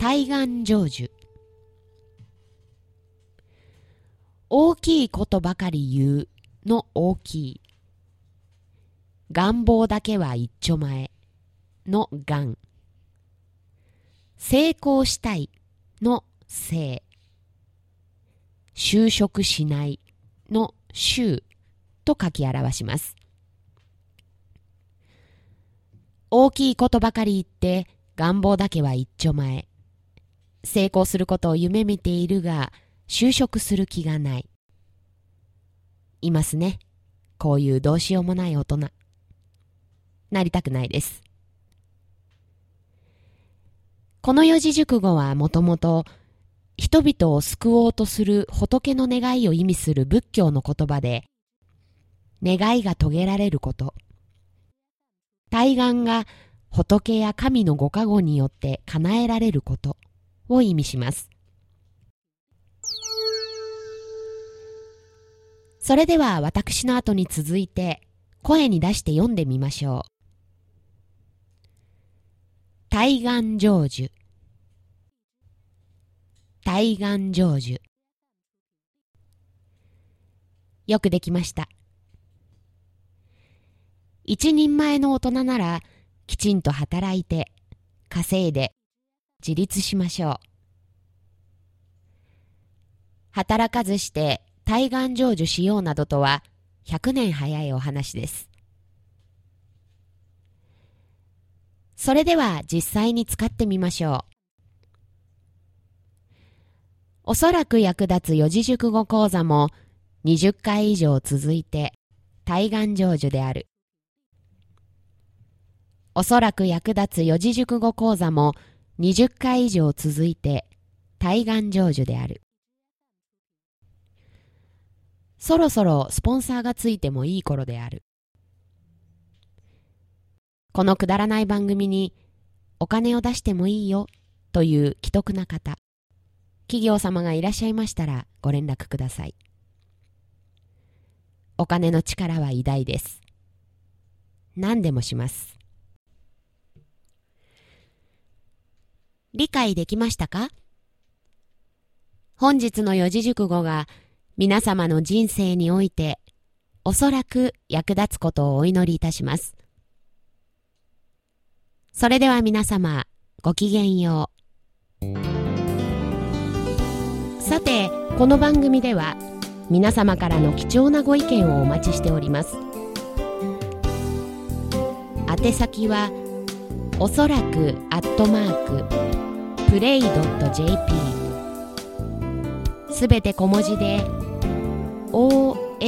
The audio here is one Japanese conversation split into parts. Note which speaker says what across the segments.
Speaker 1: 対岸成就。大きいことばかり言うの大きい。願望だけは一丁前の願。成功したいの成。就職しないの就と書き表します。大きいことばかり言って願望だけは一丁前。成功することを夢見ているが、就職する気がない。いますね。こういうどうしようもない大人。なりたくないです。この四字熟語はもともと人々を救おうとする仏の願いを意味する仏教の言葉で、願いが遂げられること、対岸が仏や神のご加護によって叶えられること、を意味します。それでは私の後に続いて声に出して読んでみましょう。対岸成就対岸成就よくできました。一人前の大人ならきちんと働いて稼いで自立しましょう。働かずして対岸成就しようなどとは100年早いお話です。それでは実際に使ってみましょう。おそらく役立つ四字熟語講座も20回以上続いて対岸成就である。おそらく役立つ四字熟語講座も20回以上続いて対岸成就である。そろそろスポンサーがついてもいい頃である。このくだらない番組にお金を出してもいいよという既得な方、企業様がいらっしゃいましたらご連絡ください。お金の力は偉大です。何でもします。理解できましたか？本日の四字熟語が皆様の人生においておそらく役立つことをお祈りいたします。それでは皆様ごきげんよう。さて、この番組では皆様からの貴重なご意見をお待ちしております。宛先はおそらくアットマークプレイドット .jp すべて小文字で OSORAKU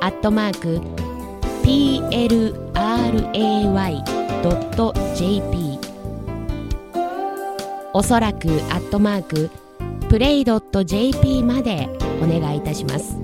Speaker 1: アットマーク PLRAY.jp おそらくアットマークプレイドット .jp までお願いいたします。